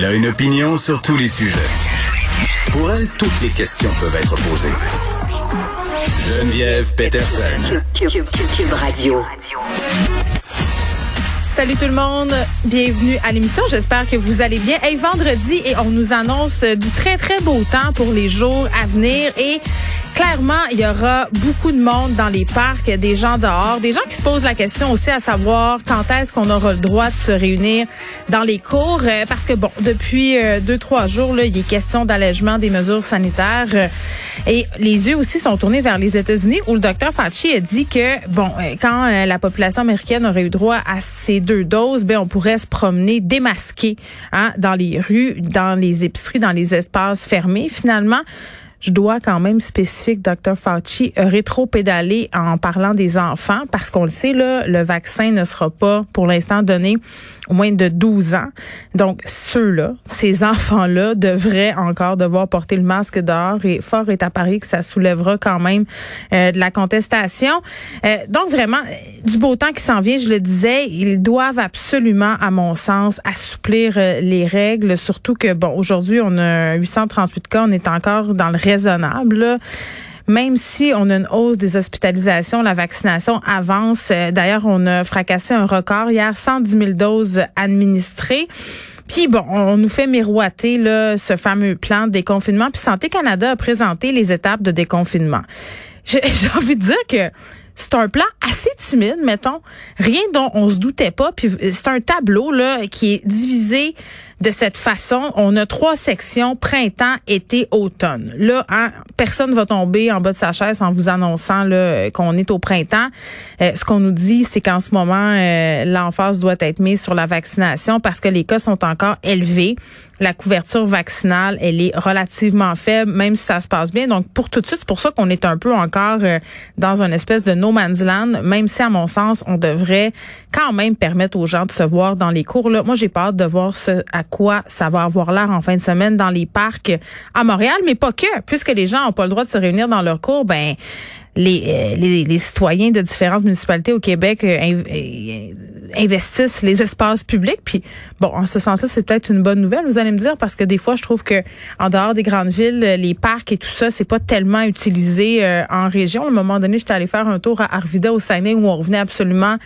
Elle a une opinion sur tous les sujets. Pour elle, toutes les questions peuvent être posées. Geneviève Peterson. Cube, Cube- Cube Radio. Salut tout le monde, bienvenue à l'émission. J'espère que vous allez bien. Hey, vendredi et on nous annonce du très très beau temps pour les jours à venir et clairement il y aura beaucoup de monde dans les parcs, des gens dehors, des gens qui se posent la question aussi à savoir quand est-ce qu'on aura le droit de se réunir dans les cours euh, parce que bon depuis euh, deux trois jours là il est question d'allègement des mesures sanitaires euh, et les yeux aussi sont tournés vers les États-Unis où le docteur Fauci a dit que bon quand la population américaine aurait eu droit à ces deux doses, ben on pourrait se promener démasqué hein, dans les rues, dans les épiceries, dans les espaces fermés. Finalement, je dois quand même spécifier que Dr. Fauci a rétro-pédalé en parlant des enfants parce qu'on le sait, là, le vaccin ne sera pas pour l'instant donné au moins de 12 ans. Donc, ceux-là, ces enfants-là devraient encore devoir porter le masque dehors et fort est à parier que ça soulèvera quand même euh, de la contestation. Euh, donc, vraiment, du beau temps qui s'en vient, je le disais, ils doivent absolument, à mon sens, assouplir euh, les règles, surtout que, bon, aujourd'hui, on a 838 cas, on est encore dans le raisonnable, là même si on a une hausse des hospitalisations, la vaccination avance. Euh, D'ailleurs, on a fracassé un record hier, 110 000 doses administrées. Puis bon, on nous fait miroiter là, ce fameux plan de déconfinement. Puis Santé Canada a présenté les étapes de déconfinement. J'ai j'ai envie de dire que c'est un plan assez timide, mettons, rien dont on se doutait pas. Puis c'est un tableau là qui est divisé de cette façon. On a trois sections printemps, été, automne. Là, hein, personne va tomber en bas de sa chaise en vous annonçant qu'on est au printemps. Euh, ce qu'on nous dit, c'est qu'en ce moment, euh, l'emphase doit être mise sur la vaccination parce que les cas sont encore élevés. La couverture vaccinale, elle est relativement faible, même si ça se passe bien. Donc, pour tout de suite, c'est pour ça qu'on est un peu encore euh, dans une espèce de no man's land, même si, à mon sens, on devrait quand même permettre aux gens de se voir dans les cours. Là, moi, j'ai hâte de voir ce quoi ça va avoir l'air en fin de semaine dans les parcs à Montréal, mais pas que, puisque les gens n'ont pas le droit de se réunir dans leurs cours, ben les, euh, les, les citoyens de différentes municipalités au Québec euh, euh, investissent les espaces publics. Puis bon, en ce sens-là, c'est peut-être une bonne nouvelle. Vous allez me dire parce que des fois, je trouve que en dehors des grandes villes, euh, les parcs et tout ça, c'est pas tellement utilisé euh, en région. À un moment donné, j'étais allée faire un tour à Arvida au Saguenay où on revenait absolument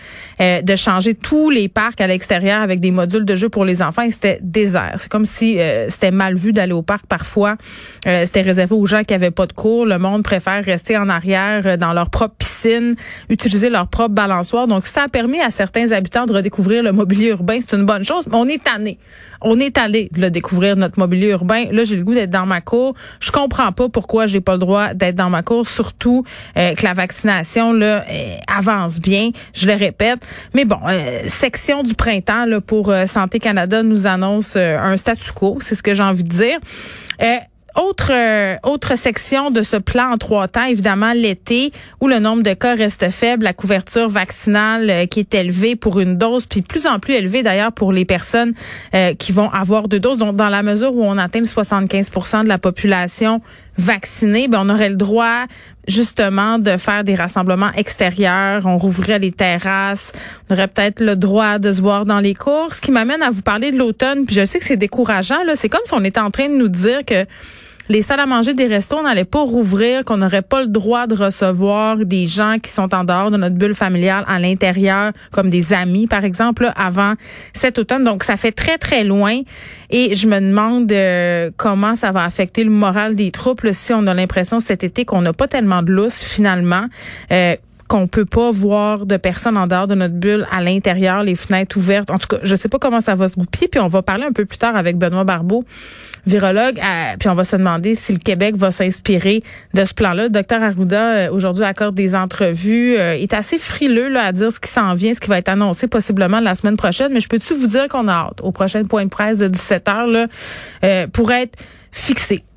euh, de changer tous les parcs à l'extérieur avec des modules de jeux pour les enfants et c'était désert. C'est comme si euh, c'était mal vu d'aller au parc parfois. Euh, c'était réservé aux gens qui avaient pas de cours. Le monde préfère rester en arrière euh, dans leur propre piscine, utiliser leur propre balançoire. Donc, ça a permis à certains habitants de redécouvrir le mobilier urbain. C'est une bonne chose, on est tanné. On est allé de le découvrir, notre mobilier urbain. Là, j'ai le goût d'être dans ma cour. Je comprends pas pourquoi j'ai pas le droit d'être dans ma cour, surtout euh, que la vaccination là euh, avance bien. Je le répète. Mais bon, euh, section du printemps là, pour euh, Santé Canada nous annonce euh, un statu quo. C'est ce que j'ai envie de dire. Autre euh, autre section de ce plan en trois temps, évidemment l'été où le nombre de cas reste faible, la couverture vaccinale euh, qui est élevée pour une dose, puis plus en plus élevée d'ailleurs pour les personnes euh, qui vont avoir deux doses. Donc dans la mesure où on atteint le 75% de la population vaccinée, ben on aurait le droit justement de faire des rassemblements extérieurs, on rouvrirait les terrasses, on aurait peut-être le droit de se voir dans les cours, ce qui m'amène à vous parler de l'automne, puis je sais que c'est décourageant là, c'est comme si on était en train de nous dire que les salles à manger des restos n'allaient pas rouvrir, qu'on n'aurait pas le droit de recevoir des gens qui sont en dehors de notre bulle familiale à l'intérieur, comme des amis, par exemple, avant cet automne. Donc, ça fait très, très loin. Et je me demande euh, comment ça va affecter le moral des troupes si on a l'impression cet été qu'on n'a pas tellement de lousse, finalement. Euh, qu'on peut pas voir de personnes en dehors de notre bulle à l'intérieur, les fenêtres ouvertes. En tout cas, je sais pas comment ça va se goupiller. Puis on va parler un peu plus tard avec Benoît Barbeau, virologue. puis on va se demander si le Québec va s'inspirer de ce plan-là. Le docteur Arruda, euh, aujourd'hui, accorde des entrevues. Euh, est assez frileux là, à dire ce qui s'en vient, ce qui va être annoncé possiblement la semaine prochaine. Mais je peux-tu vous dire qu'on a hâte au prochain point de presse de 17 heures là, euh, pour être fixé?